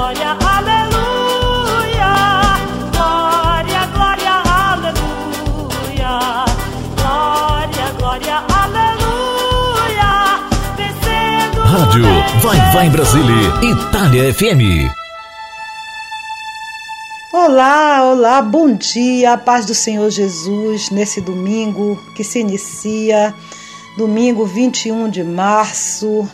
glória, aleluia. Glória, glória, aleluia. Glória, glória, aleluia. Vencendo. Rádio Vai Vai Brasília, Itália FM. Olá, olá, bom dia, a paz do Senhor Jesus nesse domingo que se inicia, domingo 21 de março.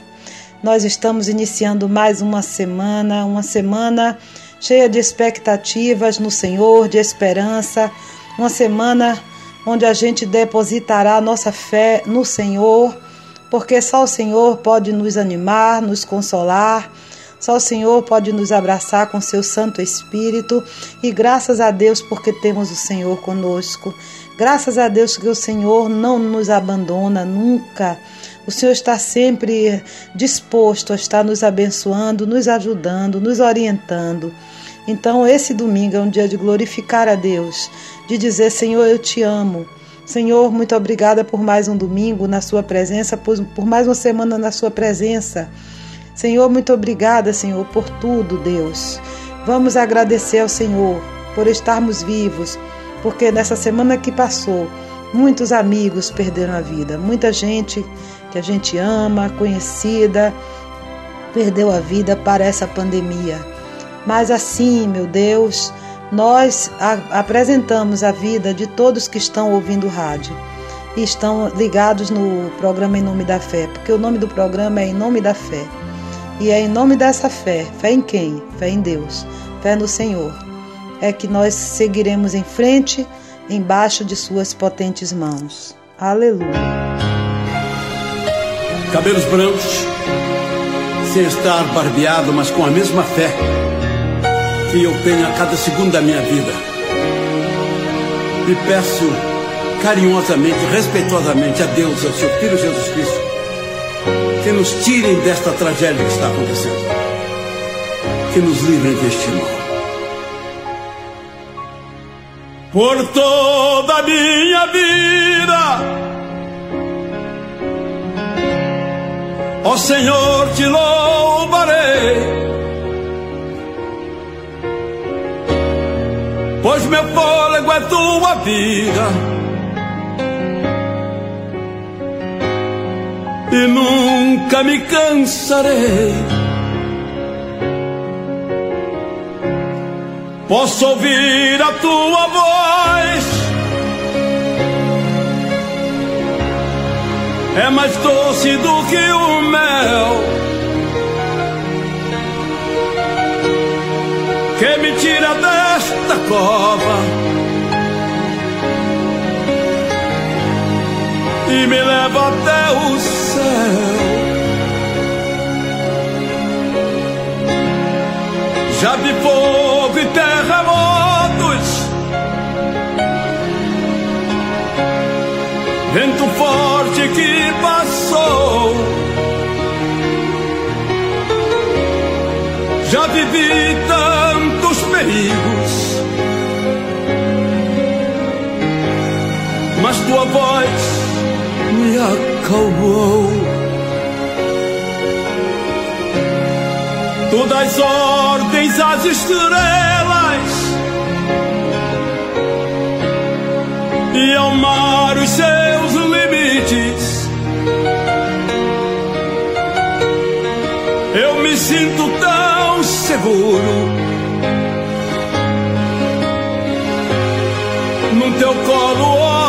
Nós estamos iniciando mais uma semana, uma semana cheia de expectativas no Senhor, de esperança, uma semana onde a gente depositará nossa fé no Senhor, porque só o Senhor pode nos animar, nos consolar só o Senhor pode nos abraçar com seu Santo Espírito e graças a Deus porque temos o Senhor conosco. Graças a Deus que o Senhor não nos abandona nunca. O Senhor está sempre disposto a estar nos abençoando, nos ajudando, nos orientando. Então, esse domingo é um dia de glorificar a Deus, de dizer: Senhor, eu te amo. Senhor, muito obrigada por mais um domingo na Sua presença, por, mais uma semana na Sua presença. Senhor, muito obrigada, Senhor, por tudo, Deus. Vamos agradecer ao Senhor por estarmos vivos, porque nessa semana que passou, muitos amigos perderam a vida, muita gente que a gente ama, conhecida, perdeu a vida para essa pandemia. Mas assim, meu Deus, nós apresentamos a vida de todos que estão ouvindo rádio e estão ligados no programa Em Nome da Fé, porque o nome do programa é Em Nome da Fé. E é em nome dessa fé, fé em quem? Fé em Deus, fé no Senhor, é que nós seguiremos em frente, embaixo de Suas potentes mãos. Aleluia. Cabelos brancos, sem estar barbeado, mas com a mesma fé que eu tenho a cada segundo da minha vida. E peço carinhosamente, respeitosamente a Deus, ao seu Filho Jesus Cristo que nos tirem desta tragédia que está acontecendo. Que nos livrem deste mal. Por toda a minha vida, ó Senhor, te louvarei. Pois meu fôlego é tua vida. e nunca me cansarei. Posso ouvir a tua voz, é mais doce do que o mel. Que me tira desta cova e me leva até o céu. Já vi fogo forte que passou. Já vivi tantos perigos, mas tua voz me acalmou. Tu das ordens às estrelas e ao mar os seus seguro. No teu colo altíssimo.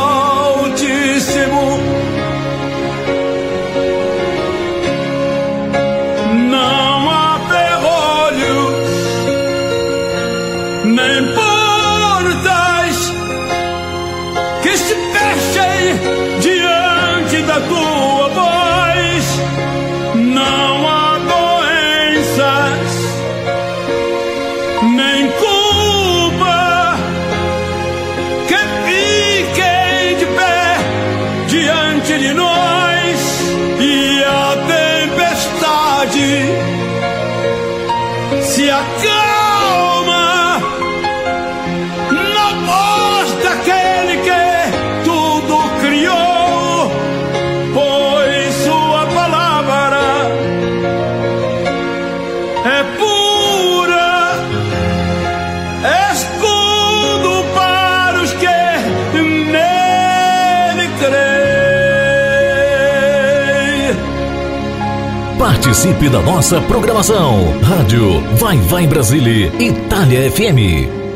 Participe da nossa programação. Rádio Vai Vai Brasile, Itália FM.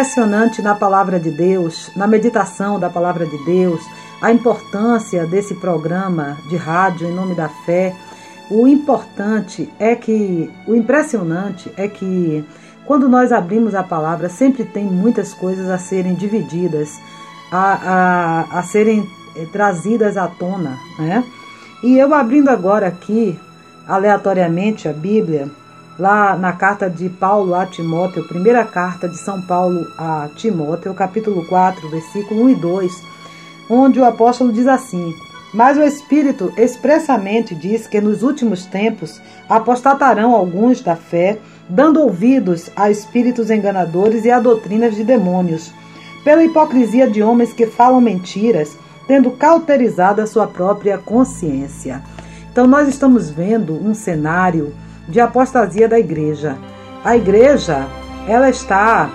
Impressionante na palavra de Deus, na meditação da palavra de Deus, a importância desse programa de rádio em nome da fé, o importante é que, o impressionante é que quando nós abrimos a palavra, sempre tem muitas coisas a serem divididas, a, a, a serem eh, trazidas à tona, né? E eu abrindo agora aqui, aleatoriamente, a Bíblia, lá na carta de Paulo a Timóteo, primeira carta de São Paulo a Timóteo, capítulo 4, versículo 1 e 2, onde o apóstolo diz assim: Mas o Espírito expressamente diz que nos últimos tempos apostatarão alguns da fé, dando ouvidos a espíritos enganadores e a doutrinas de demônios, pela hipocrisia de homens que falam mentiras, tendo cauterizado a sua própria consciência. Então, nós estamos vendo um cenário de apostasia da igreja. A igreja, ela está,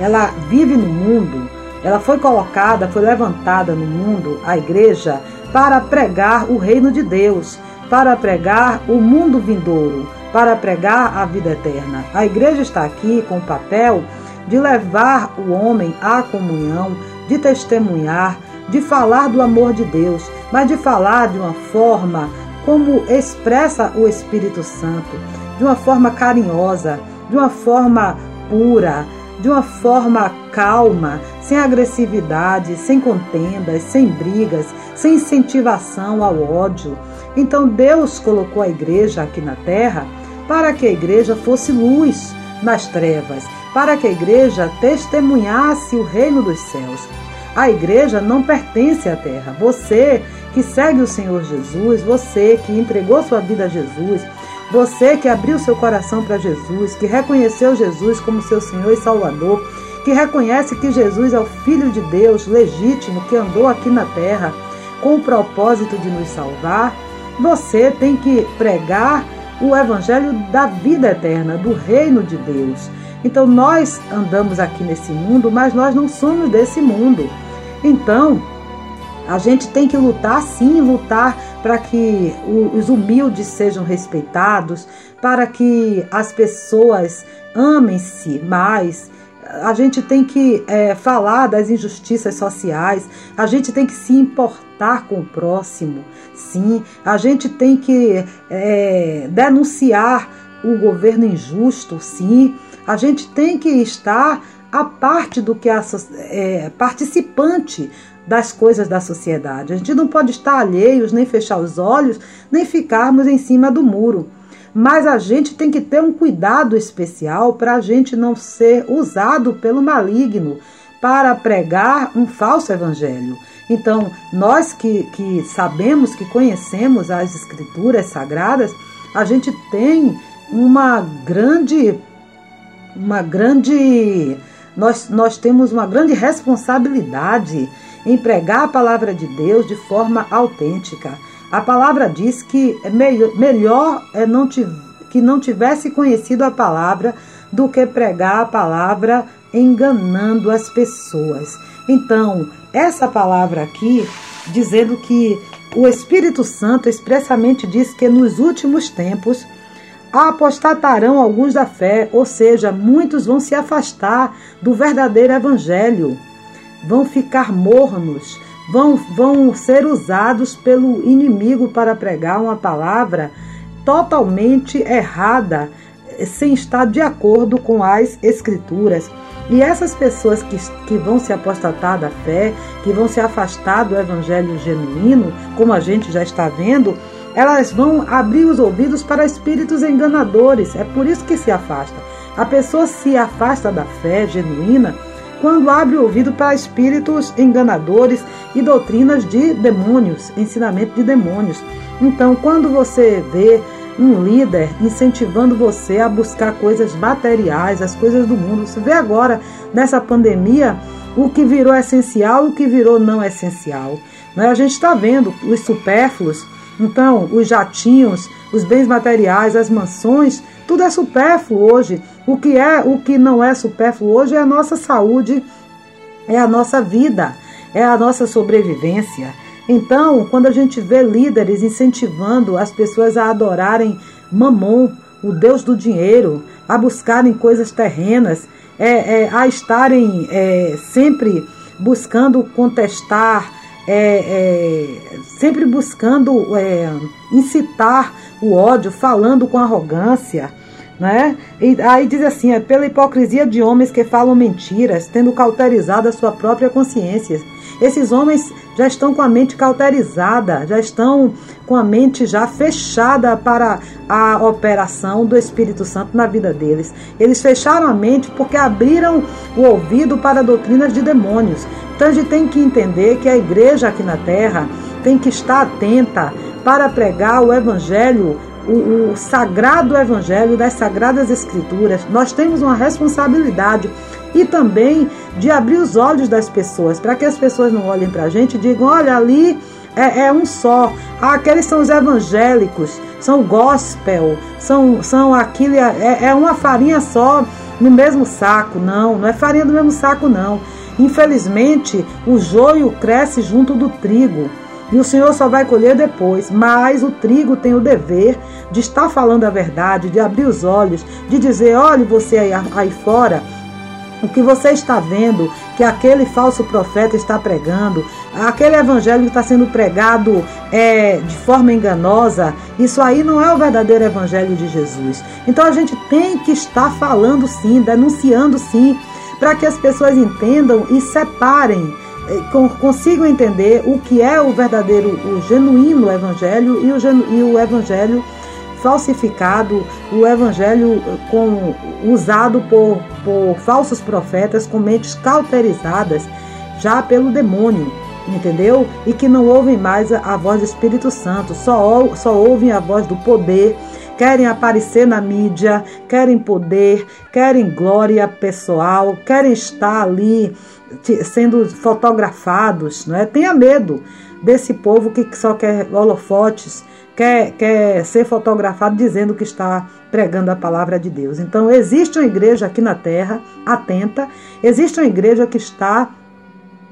ela vive no mundo, ela foi colocada, foi levantada no mundo, a igreja, para pregar o reino de Deus, para pregar o mundo vindouro, para pregar a vida eterna. A igreja está aqui com o papel de levar o homem à comunhão, de testemunhar, de falar do amor de Deus, mas de falar de uma forma como expressa o Espírito Santo, de uma forma carinhosa, de uma forma pura, de uma forma calma, sem agressividade, sem contendas, sem brigas, sem incentivação ao ódio. Então Deus colocou a igreja aqui na terra para que a igreja fosse luz nas trevas, para que a igreja testemunhasse o reino dos céus. A igreja não pertence à terra. Você que segue o Senhor Jesus, você que entregou sua vida a Jesus, você que abriu seu coração para Jesus, que reconheceu Jesus como seu Senhor e Salvador, que reconhece que Jesus é o Filho de Deus legítimo que andou aqui na terra com o propósito de nos salvar, você tem que pregar o Evangelho da vida eterna, do reino de Deus. Então nós andamos aqui nesse mundo, mas nós não somos desse mundo. Então, a gente tem que lutar sim, lutar para que os humildes sejam respeitados, para que as pessoas amem-se mais. A gente tem que é, falar das injustiças sociais, a gente tem que se importar com o próximo, sim, a gente tem que é, denunciar o governo injusto, sim, a gente tem que estar a parte do que a é, participante das coisas da sociedade. A gente não pode estar alheios, nem fechar os olhos, nem ficarmos em cima do muro. Mas a gente tem que ter um cuidado especial para a gente não ser usado pelo maligno para pregar um falso evangelho. Então, nós que, que sabemos, que conhecemos as escrituras sagradas, a gente tem uma grande, uma grande, nós, nós temos uma grande responsabilidade em pregar a palavra de Deus de forma autêntica. A palavra diz que é melhor é não que não tivesse conhecido a palavra do que pregar a palavra enganando as pessoas. Então, essa palavra aqui, dizendo que o Espírito Santo expressamente diz que nos últimos tempos apostatarão alguns da fé, ou seja, muitos vão se afastar do verdadeiro evangelho vão ficar mornos, vão, vão ser usados pelo inimigo para pregar uma palavra totalmente errada, sem estar de acordo com as escrituras. E essas pessoas que, que vão se apostatar da fé, que vão se afastar do evangelho genuíno, como a gente já está vendo, elas vão abrir os ouvidos para espíritos enganadores. É por isso que se afasta. A pessoa se afasta da fé genuína quando abre o ouvido para espíritos enganadores e doutrinas de demônios, ensinamento de demônios. Então, quando você vê um líder incentivando você a buscar coisas materiais, as coisas do mundo, você vê agora nessa pandemia o que virou essencial o que virou não essencial. Né? A gente está vendo os supérfluos Então, os jatinhos, os bens materiais, as mansões, tudo é supérfluo hoje. O que é, o que não é supérfluo hoje é a nossa saúde, é a nossa vida, é a nossa sobrevivência. Então, quando a gente vê líderes incentivando as pessoas a adorarem Mamon, o Deus do dinheiro, a buscarem coisas terrenas, é, é, a estarem é, sempre buscando contestar, é, é, sempre buscando é, incitar o ódio, falando com arrogância. Né? E aí diz assim: é pela hipocrisia de homens que falam mentiras, tendo cauterizado a sua própria consciência. Esses homens já estão com a mente cauterizada, já estão com a mente já fechada para a operação do Espírito Santo na vida deles. Eles fecharam a mente porque abriram o ouvido para doutrinas de demônios. Então a gente tem que entender que a igreja aqui na terra tem que estar atenta para pregar o evangelho o, o, sagrado evangelho das sagradas escrituras, nós temos uma responsabilidade e também de abrir os olhos das pessoas, para que as pessoas não olhem para a gente e digam: olha, ali é, é um só, ah, aqueles são os evangélicos, são gospel, são, são aquilo, é, é uma farinha só no mesmo saco. Não, não é farinha do mesmo saco, não. Infelizmente, o joio cresce junto do trigo e o Senhor só vai colher depois. Mas o trigo tem o dever de estar falando a verdade, de abrir os olhos, de dizer: olhe você aí, aí fora. O que você está vendo que aquele falso profeta está pregando, aquele evangelho que está sendo pregado é, de forma enganosa, isso aí não é o verdadeiro evangelho de Jesus. Então a gente tem que estar falando sim, denunciando sim, para que as pessoas entendam e separem consigam entender o que é o verdadeiro, o genuíno evangelho e o, genu, e o evangelho falsificado, o evangelho com, usado por, por falsos profetas com mentes cauterizadas já pelo demônio, entendeu? E que não ouvem mais a, a voz do Espírito Santo, só, só ouvem a voz do poder, querem aparecer na mídia, querem poder, querem glória pessoal, querem estar ali sendo fotografados, não é? Tenha medo desse povo que só quer holofotes, quer, quer ser fotografado dizendo que está pregando a palavra de Deus. Então, existe uma igreja aqui na terra, atenta, existe uma igreja que está,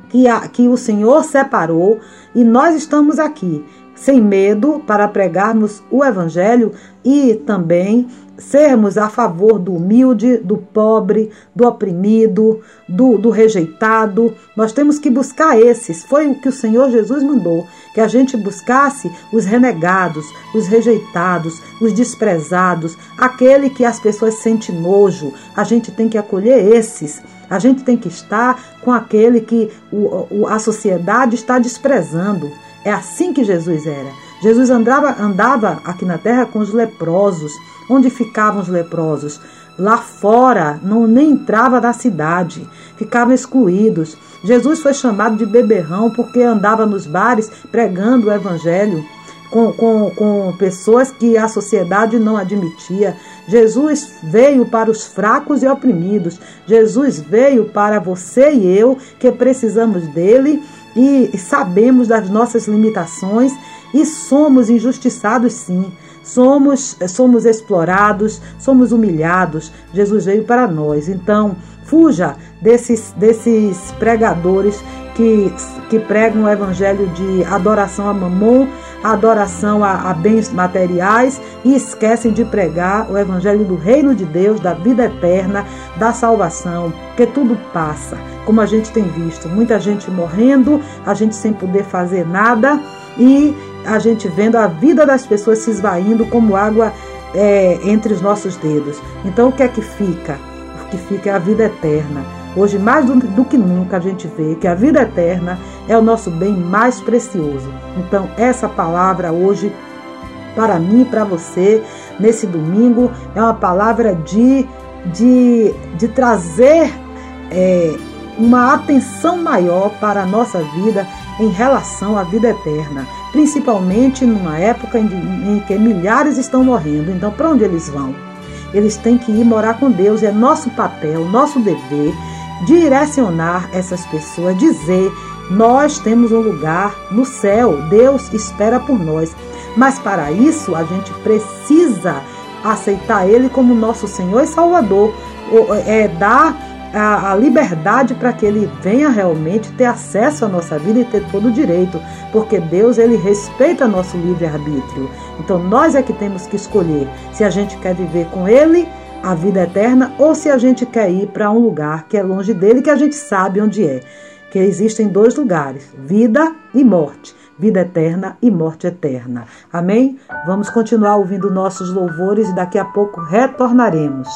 que, a, que o Senhor separou e nós estamos aqui, sem medo, para pregarmos o Evangelho e também sermos a favor do humilde, do pobre, do oprimido, do, do, rejeitado. Nós temos que buscar esses. Foi o que o Senhor Jesus mandou: que a gente buscasse os renegados, os rejeitados, os desprezados, aquele que as pessoas sentem nojo. A gente tem que acolher esses. A gente tem que estar com aquele que o, a sociedade está desprezando. É assim que Jesus era. Jesus andava, andava aqui na terra com os leprosos Onde ficavam os leprosos? Lá fora, não nem entrava na cidade, ficavam excluídos. Jesus foi chamado de beberrão porque andava nos bares pregando o evangelho com, com, com pessoas que a sociedade não admitia. Jesus veio para os fracos e oprimidos. Jesus veio para você e eu que precisamos dele e sabemos das nossas limitações e somos injustiçados sim. Somos, somos explorados, somos humilhados. Jesus veio para nós. Então, fuja desses, desses pregadores que, que pregam o evangelho de adoração a mamon, adoração a, a, bens materiais e esquecem de pregar o evangelho do reino de Deus, da vida eterna, da salvação, que tudo passa, como a gente tem visto, muita gente morrendo, a gente sem poder fazer nada e a gente vendo a vida das pessoas se esvaindo como água é, entre os nossos dedos. Então, o que é que fica? O que fica é a vida eterna. Hoje, mais do, do, que nunca, a gente vê que a vida eterna é o nosso bem mais precioso. Então, essa palavra hoje, para mim e para você, nesse domingo, é uma palavra de, de, de trazer é, uma atenção maior para a nossa vida em relação à vida eterna, principalmente numa época em, que milhares estão morrendo. Então, para onde eles vão? Eles têm que ir morar com Deus. É nosso papel, nosso dever direcionar essas pessoas, dizer: nós temos um lugar no céu, Deus espera por nós. Mas para isso a gente precisa aceitar Ele como nosso Senhor e Salvador, é dar a, liberdade para que Ele venha realmente ter acesso à nossa vida e ter todo o direito, porque Deus ele respeita nosso livre arbítrio. Então nós é que temos que escolher se a gente quer viver com Ele a vida eterna ou se a gente quer ir para um lugar que é longe dele, que a gente sabe onde é. Que existem dois lugares: vida e morte. Vida eterna e morte eterna. Amém? Vamos continuar ouvindo nossos louvores e daqui a pouco retornaremos.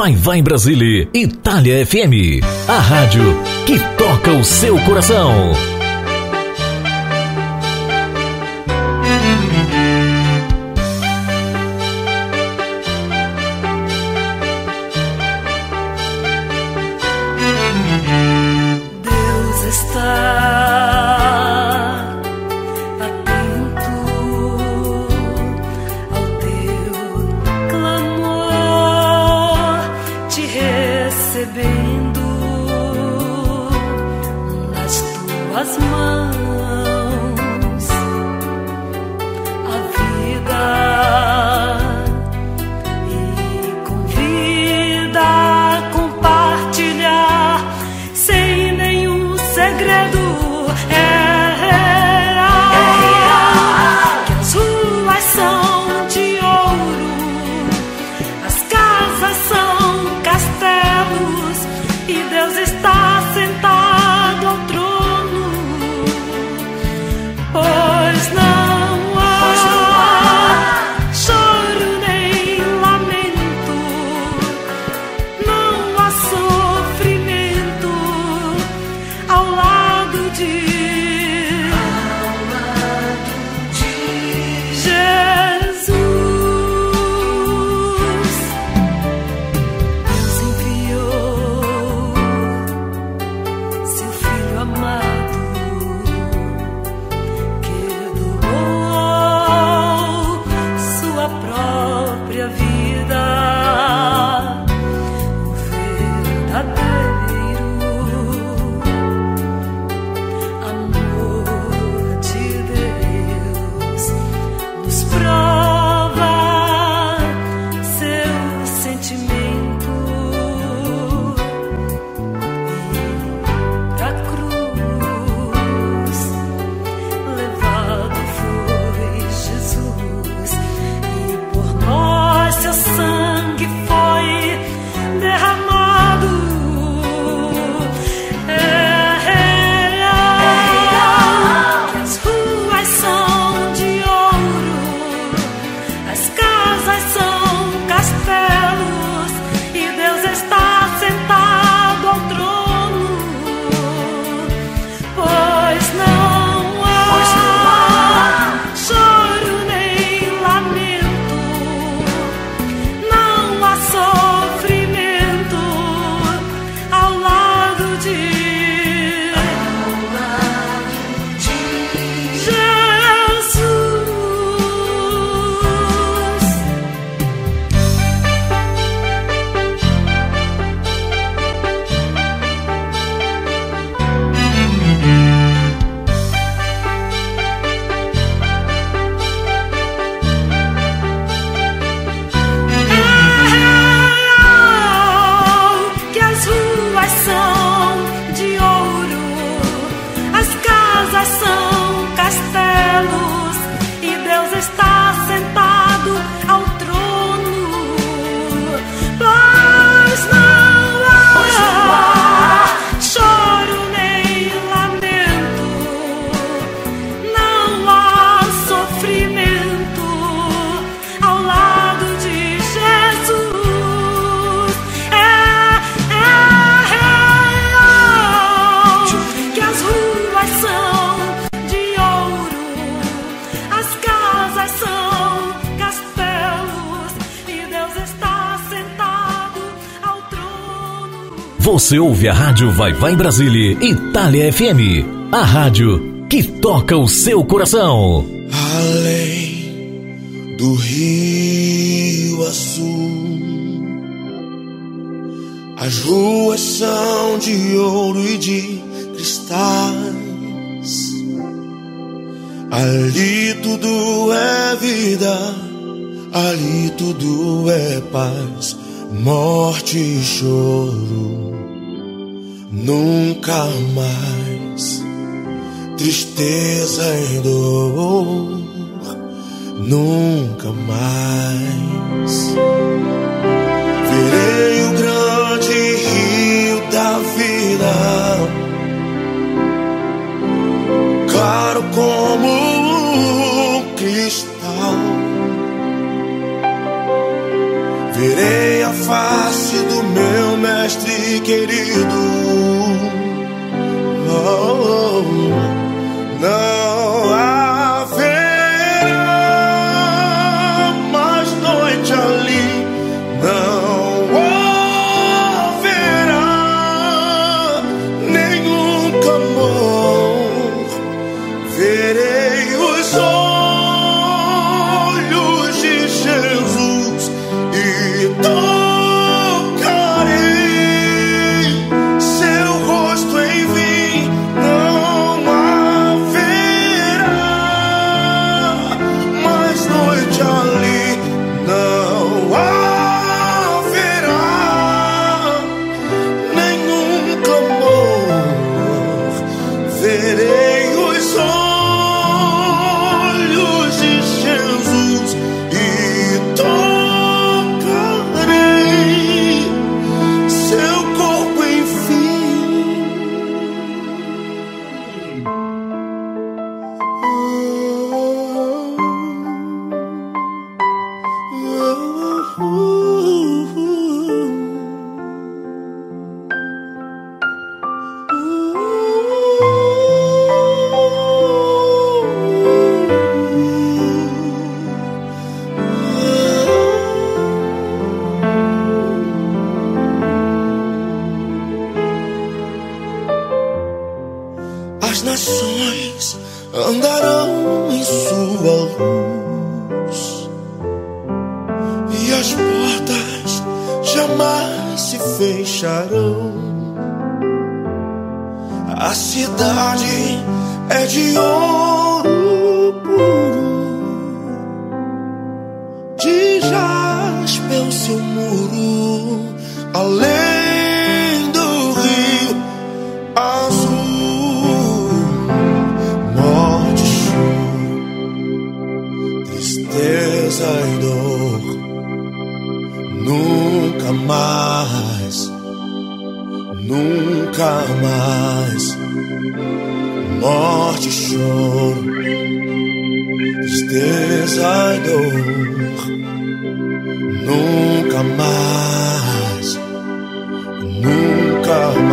Vai Vai em Brasília, Itália FM, a rádio que toca o seu coração. Você ouve a rádio Vai Vai Brasília, Itália FM. A rádio que toca o seu coração. Além do rio azul, as ruas são de ouro e de cristais. Ali tudo é vida, ali tudo é paz, morte e choro. Nunca mais. Tristeza e dor, nunca mais. Verei o grande rio da vida, claro como verei a face do meu mestre querido. Oh, não haverá Andarão em sua luz e as portas jamais se fecharão. A cidade é de ouro puro, de jaspe o seu muro, além nunca mais, nunca mais, morte, choro, tristeza e dor, nunca mais. Nunca mais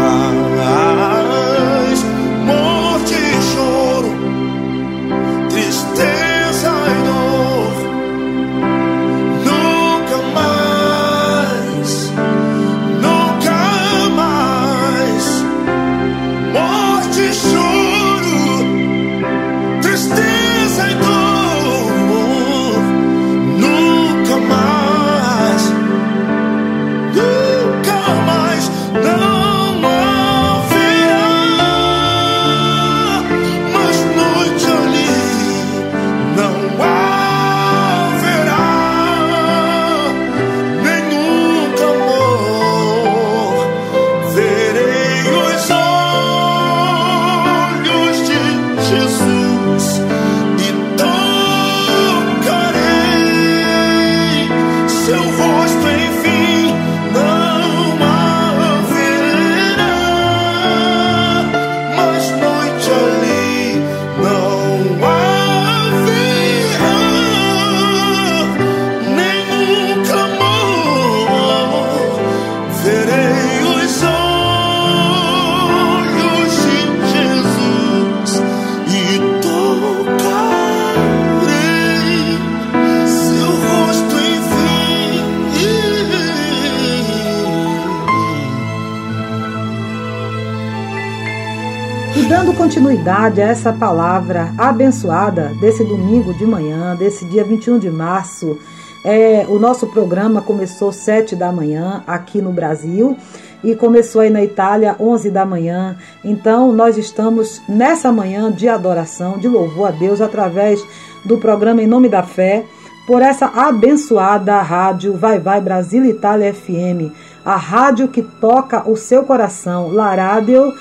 a essa palavra abençoada desse domingo de manhã, desse dia 21 de março, é, o nosso programa começou 7 da manhã aqui no Brasil e começou aí na Itália 11 da manhã. Então nós estamos nessa manhã de adoração, de louvor a Deus através do programa Em Nome da Fé, por essa abençoada rádio Vai Vai Brasil Itália FM, a rádio que toca o seu coração, La Radio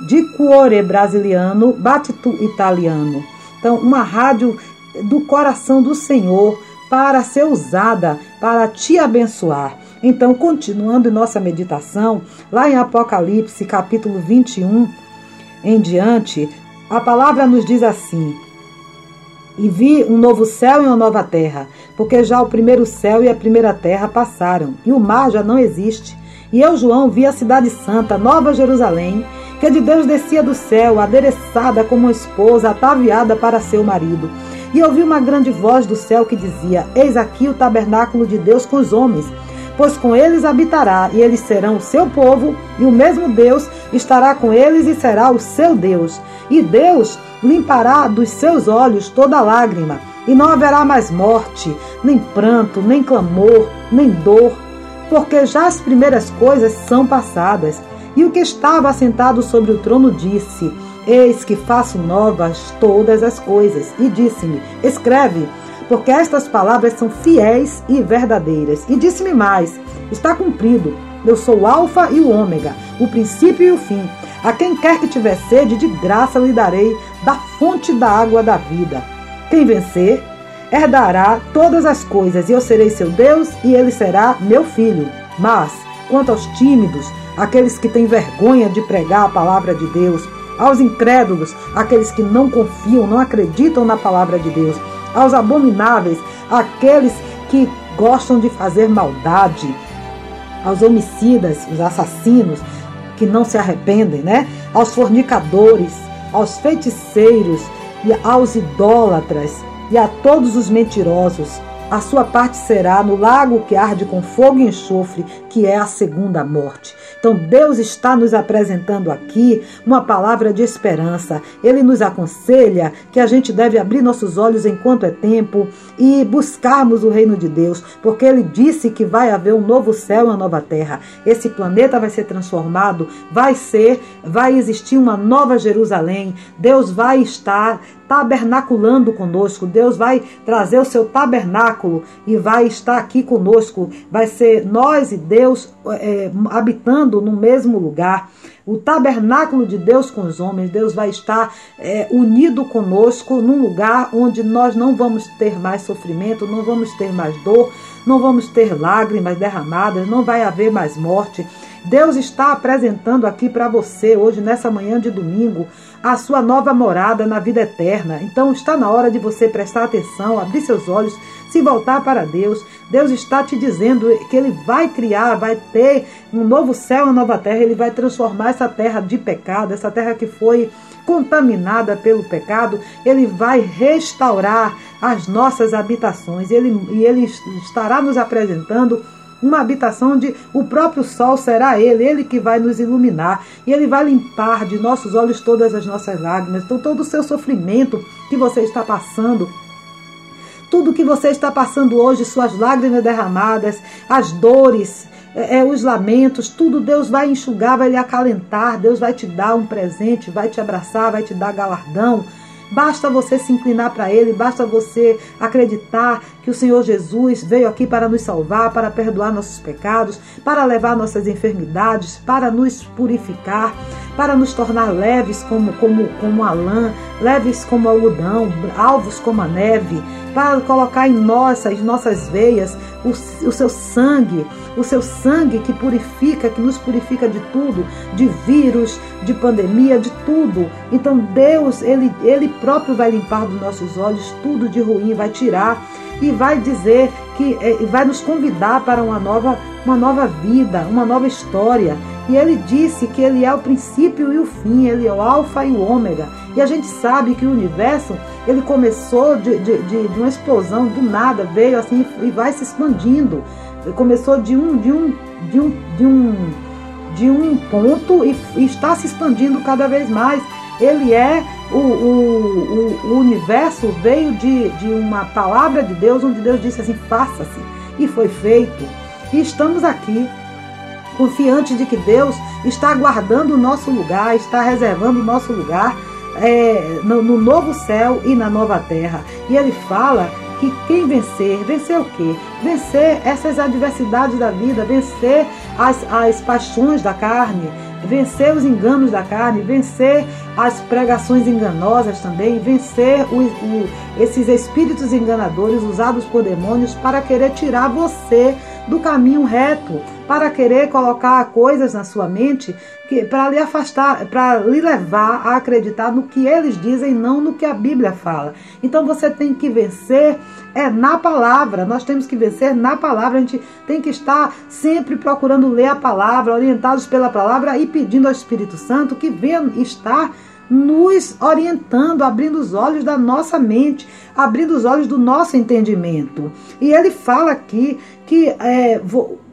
de cuore brasiliano, battito italiano. Então, uma rádio do coração do Senhor para ser usada para te abençoar. Então, continuando nossa meditação, lá em Apocalipse, capítulo 21 em diante, a palavra nos diz assim: E vi um novo céu e uma nova terra, porque já o primeiro céu e a primeira terra passaram, e o mar já não existe. E eu, João, vi a cidade santa, Nova Jerusalém, que de Deus descia do céu, adereçada como esposa, ataviada para seu marido. E ouvi uma grande voz do céu que dizia: Eis aqui o tabernáculo de Deus com os homens, pois com eles habitará, e eles serão o seu povo, e o mesmo Deus estará com eles e será o seu Deus. E Deus limpará dos seus olhos toda lágrima, e não haverá mais morte, nem pranto, nem clamor, nem dor, porque já as primeiras coisas são passadas. E o que estava assentado sobre o trono disse: Eis que faço novas todas as coisas. E disse-me: Escreve, porque estas palavras são fiéis e verdadeiras. E disse-me mais: Está cumprido. Eu sou o Alfa e o Ômega, o princípio e o fim. A quem quer que tiver sede, de graça lhe darei da fonte da água da vida. Quem vencer, herdará todas as coisas, e eu serei seu Deus, e ele será meu filho. Mas, quanto aos tímidos, aqueles que têm vergonha de pregar a palavra de Deus, aos incrédulos, aqueles que não confiam, não acreditam na palavra de Deus, aos abomináveis, aqueles que gostam de fazer maldade, aos homicidas, os assassinos que não se arrependem, né? Aos fornicadores, aos feiticeiros e aos idólatras e a todos os mentirosos, a sua parte será no lago que arde com fogo e enxofre, que é a segunda morte. Então Deus está nos apresentando aqui uma palavra de esperança. Ele nos aconselha que a gente deve abrir nossos olhos enquanto é tempo e buscarmos o reino de Deus, porque ele disse que vai haver um novo céu e uma nova terra. Esse planeta vai ser transformado, vai ser, vai existir uma nova Jerusalém. Deus vai estar tabernaculando conosco. Deus vai trazer o seu tabernáculo e vai estar aqui conosco. Vai ser nós e Deus é, habitando no mesmo lugar. O tabernáculo de Deus com os homens, Deus vai estar é, unido conosco num lugar onde nós não vamos ter mais sofrimento, não vamos ter mais dor, não vamos ter lágrimas derramadas, não vai haver mais morte. Deus está apresentando aqui para você hoje, nessa manhã de domingo, a sua nova morada na vida eterna. Então está na hora de você prestar atenção, abrir seus olhos, se voltar para Deus. Deus está te dizendo que Ele vai criar, vai ter um novo céu, uma nova terra. Ele vai transformar essa terra de pecado, essa terra que foi contaminada pelo pecado. Ele vai restaurar as nossas habitações. Ele, e Ele estará nos apresentando uma habitação onde o próprio sol será ele, ele que vai nos iluminar e ele vai limpar de nossos olhos todas as nossas lágrimas. Então, todo o seu sofrimento que você está passando, tudo que você está passando hoje, suas lágrimas derramadas, as dores, é, é, os lamentos, tudo Deus vai enxugar, vai lhe acalentar, Deus vai te dar um presente, vai te abraçar, vai te dar galardão. Basta você se inclinar para Ele, basta você acreditar que o Senhor Jesus veio aqui para nos salvar, para perdoar nossos pecados, para levar nossas enfermidades, para nos purificar, para nos tornar leves como, como, como a lã, leves como algodão, alvos como a neve, para colocar em nossas, nossas veias o, o seu sangue, o seu sangue que purifica, que nos purifica de tudo, de vírus, de pandemia, de tudo. Então Deus, Ele, Ele próprio vai limpar dos nossos olhos tudo de ruim, vai tirar e vai dizer que é, vai nos convidar para uma nova, uma nova vida, uma nova história. E ele disse que ele é o princípio e o fim, ele é o alfa e o ômega. E a gente sabe que o universo ele começou de, de, de, de uma explosão do nada, veio assim e vai se expandindo. Ele começou de um, de um, de um, de um, de um ponto e, e está se expandindo cada vez mais. Ele é o, o, o, universo veio de, de uma palavra de Deus, onde Deus disse assim: faça-se, e foi feito. E estamos aqui, confiantes de que Deus está guardando o nosso lugar, está reservando o nosso lugar é, no, no novo céu e na nova terra. E ele fala que quem vencer, vencer o quê? Vencer essas adversidades da vida, vencer as, as paixões da carne, vencer os enganos da carne, vencer as pregações enganosas também, vencer o, o, esses espíritos enganadores usados por demônios para querer tirar você do caminho reto, para querer colocar coisas na sua mente que para lhe afastar, para lhe levar a acreditar no que eles dizem, não no que a Bíblia fala. Então você tem que vencer é na palavra. Nós temos que vencer na palavra. A gente tem que estar sempre procurando ler a palavra, orientados pela palavra e pedindo ao Espírito Santo que venha estar nos orientando, abrindo os olhos da nossa mente, abrindo os olhos do nosso entendimento. E ele fala aqui que é,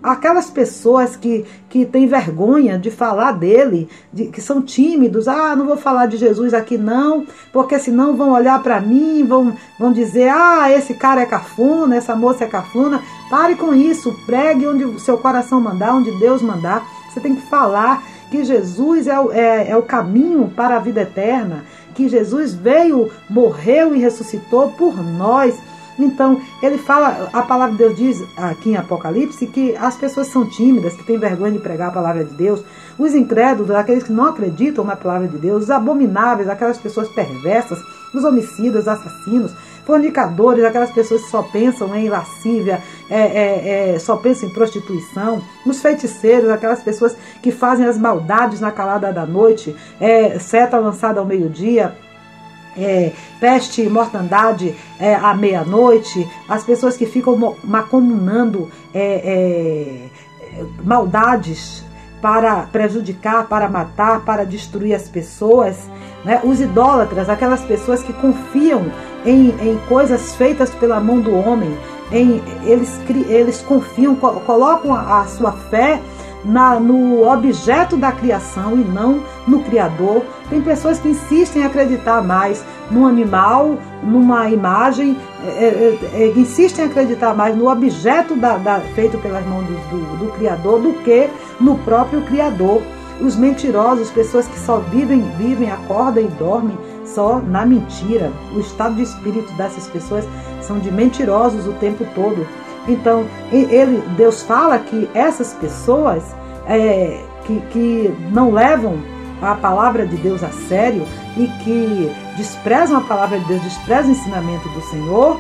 aquelas pessoas que, que têm vergonha de falar dele, de, que são tímidos, ah, não vou falar de Jesus aqui não, porque senão vão olhar para mim, vão, vão dizer, ah, esse cara é cafuna, essa moça é cafuna. Pare com isso, pregue onde o seu coração mandar, onde Deus mandar. Você tem que falar que Jesus é o, é, é o caminho para a vida eterna, que Jesus veio, morreu e ressuscitou por nós. Então, ele fala, a palavra de Deus diz aqui em Apocalipse que as pessoas são tímidas, que têm vergonha de pregar a palavra de Deus, os incrédulos, aqueles que não acreditam na palavra de Deus, os abomináveis, aquelas pessoas perversas, os homicidas, assassinos, fornicadores, aquelas pessoas que só pensam em lascívia, é, é, é, só pensam em prostituição, os feiticeiros, aquelas pessoas que fazem as maldades na calada da noite, é, seta lançada ao meio-dia, é, peste e mortandade é, à meia-noite, as pessoas que ficam macomunando é, é, maldades para prejudicar, para matar, para destruir as pessoas, né? os idólatras, aquelas pessoas que confiam em, em coisas feitas pela mão do homem, em, eles, eles confiam, colocam a, sua fé na, no objeto da criação e não no Criador. Tem pessoas que insistem em acreditar mais num animal, numa imagem, é, é, é, é insistem em acreditar mais no objeto da, da, feito pelas mãos do, do, do Criador do que no próprio Criador. Os mentirosos, pessoas que só vivem, vivem, acordam e dormem só na mentira. O estado de espírito dessas pessoas são de mentirosos o tempo todo. Então, ele, Deus fala que essas pessoas é, que, que não levam a palavra de Deus a sério e que desprezam a palavra de Deus, desprezam o ensinamento do Senhor,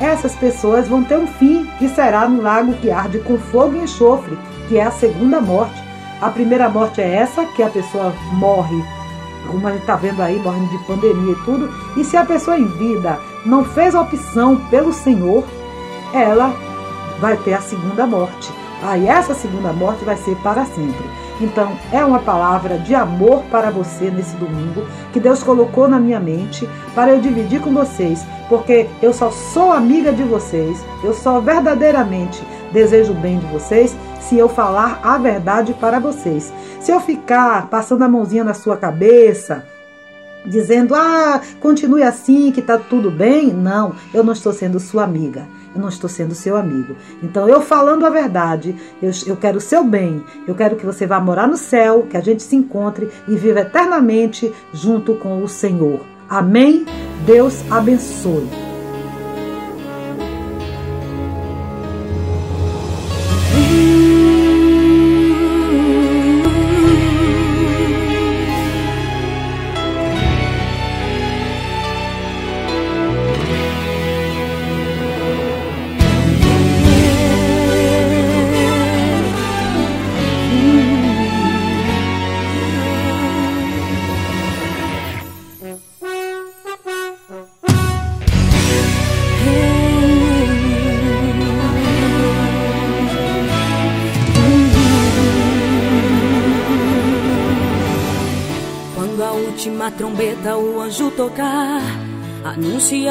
essas pessoas vão ter um fim que será no lago que arde com fogo e enxofre, que é a segunda morte. A primeira morte é essa, que a pessoa morre, como a gente está vendo aí, morrendo de pandemia e tudo. E se a pessoa em vida não fez opção pelo Senhor, ela vai ter a segunda morte. Aí essa segunda morte vai ser para sempre. Então, é uma palavra de amor para você nesse domingo que Deus colocou na minha mente para eu dividir com vocês, porque eu só sou amiga de vocês, eu só verdadeiramente desejo o bem de vocês se eu falar a verdade para vocês. Se eu ficar passando a mãozinha na sua cabeça, dizendo, ah, continue assim, que está tudo bem. Não, eu não estou sendo sua amiga. Eu não estou sendo seu amigo. Então, eu falando a verdade, eu, eu quero o seu bem. Eu quero que você vá morar no céu, que a gente se encontre e viva eternamente junto com o Senhor. Amém? Deus abençoe.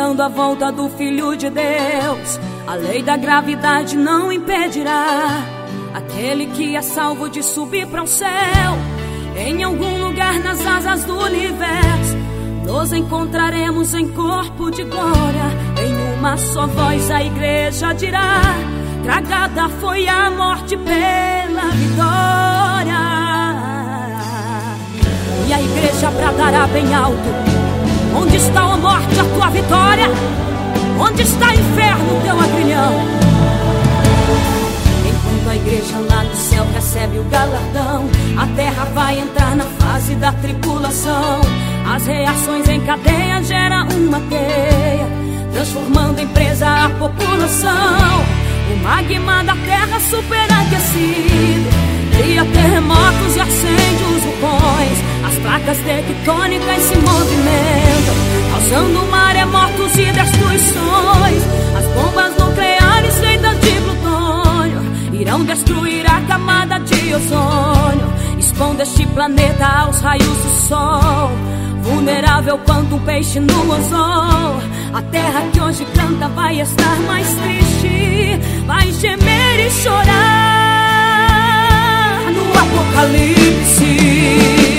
Anunciando a volta do Filho de Deus. A lei da gravidade não impedirá aquele que é salvo de subir para o céu. Em algum lugar nas asas do universo, nos encontraremos em corpo de glória. Em uma só voz a igreja dirá: Tragada foi a morte pela vitória e a igreja bradará bem alto: Onde está a morte, a tua vitória? Onde está inferno, teu agrilhão? Enquanto a igreja lá no céu recebe o galardão, a terra vai entrar na fase da tribulação. As reações em cadeia geram uma teia, transformando empresa a população. O magma da terra superaquecido cria terremotos e acende os vulcões placas tectônicas se movimentam, causando maremotos e destruições. As bombas nucleares feitas de plutônio irão destruir a camada de ozônio, expondo este planeta aos raios do sol. Vulnerável quanto um peixe no ozônio. a terra que hoje canta vai estar mais triste, vai gemer e chorar no apocalipse.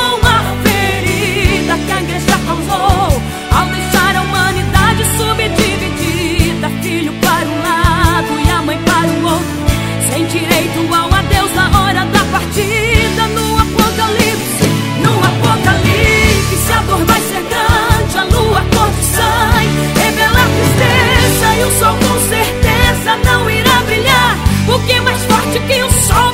ninguém é mais forte que o sol.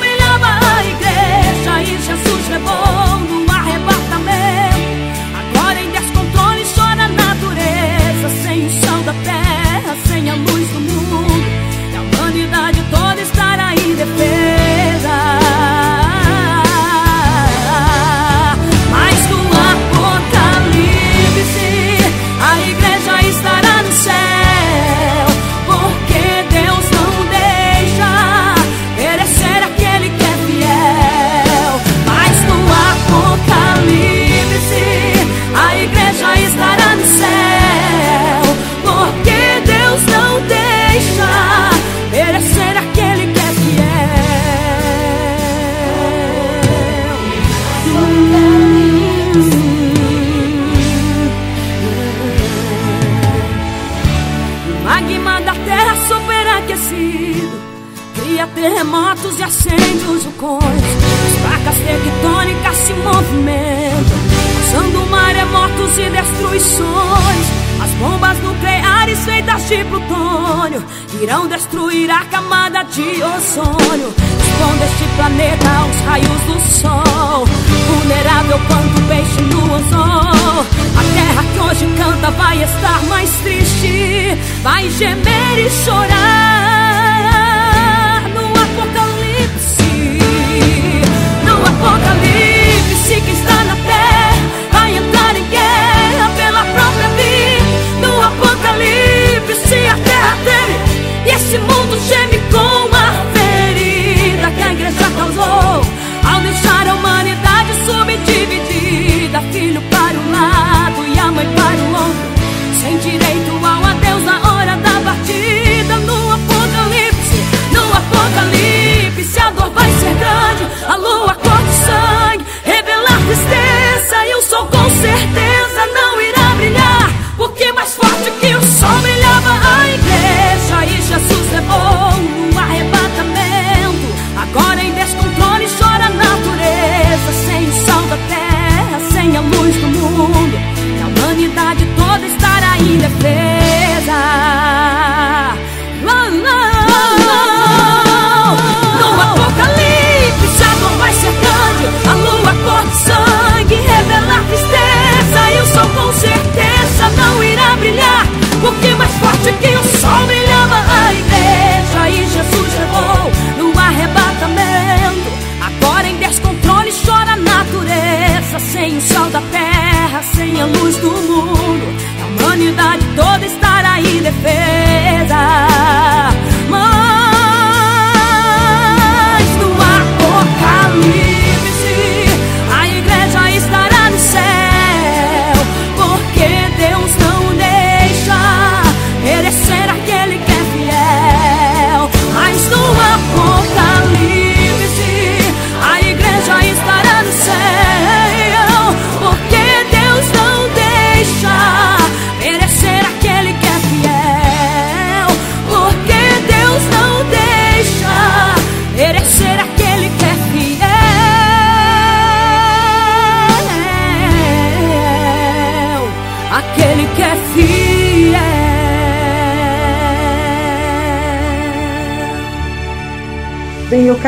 gemer e chorar.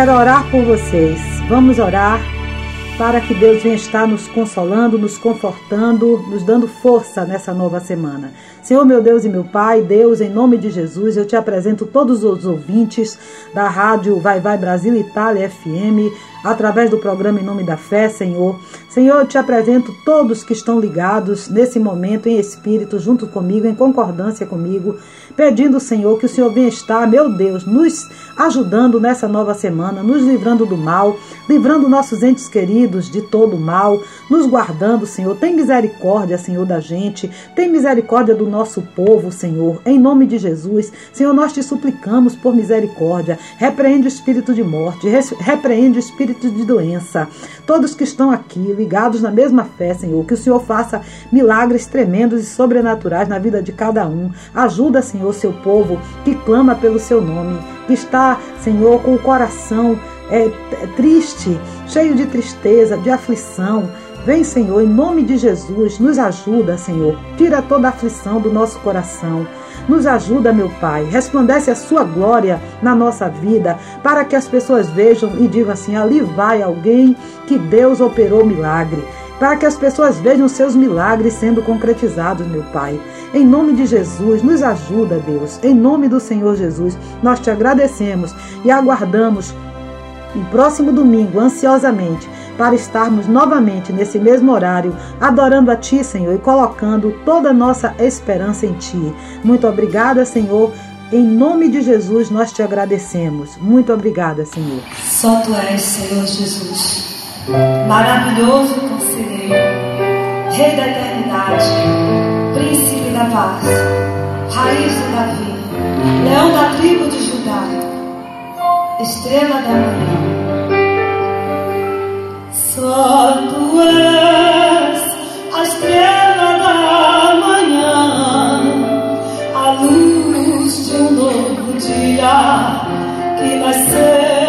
Quero orar por vocês. Vamos orar para que Deus venha estar nos consolando, nos confortando, nos dando força nessa nova semana. Senhor, meu Deus e meu Pai, Deus, em nome de Jesus, eu te apresento todos os ouvintes da rádio Vai Vai Brasil Itália FM, através do programa Em Nome da Fé, Senhor. Senhor, eu te apresento todos que estão ligados nesse momento em espírito, junto comigo, em concordância comigo, pedindo, Senhor, que o Senhor venha estar, meu Deus, nos ajudando nessa nova semana, nos livrando do mal, livrando nossos entes queridos de todo o mal, nos guardando, Senhor. Tem misericórdia, Senhor, da gente, tem misericórdia do nosso povo, Senhor, em nome de Jesus. Senhor, nós te suplicamos por misericórdia. Repreende o espírito de morte, repreende o espírito de doença. Todos que estão aqui ligados na mesma fé, Senhor, que o Senhor faça milagres tremendos e sobrenaturais na vida de cada um. Ajuda, Senhor, seu povo que clama pelo seu nome, que está, Senhor, com o coração é, triste, cheio de tristeza, de aflição. Vem, Senhor, em nome de Jesus, nos ajuda, Senhor. Tira toda a aflição do nosso coração. Nos ajuda, meu Pai. Resplandece a sua glória na nossa vida, para que as pessoas vejam e digam assim: ali vai alguém que Deus operou milagre. Para que as pessoas vejam seus milagres sendo concretizados, meu Pai. Em nome de Jesus, nos ajuda, Deus. Em nome do Senhor Jesus, nós te agradecemos e aguardamos no próximo domingo, ansiosamente, para estarmos novamente nesse mesmo horário, adorando a Ti, Senhor, e colocando toda a nossa esperança em Ti. Muito obrigada, Senhor. Em nome de Jesus, nós te agradecemos. Muito obrigada, Senhor. Só Tu és, Senhor Jesus, maravilhoso conselheiro, Rei da eternidade, Príncipe da paz, Raiz de Davi, Leão da tribo de Judá, Estrela da manhã. Luz de um novo dia que nasceu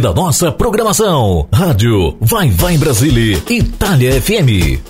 da nossa programação. Rádio Vai Vai Brasília, Itália FM.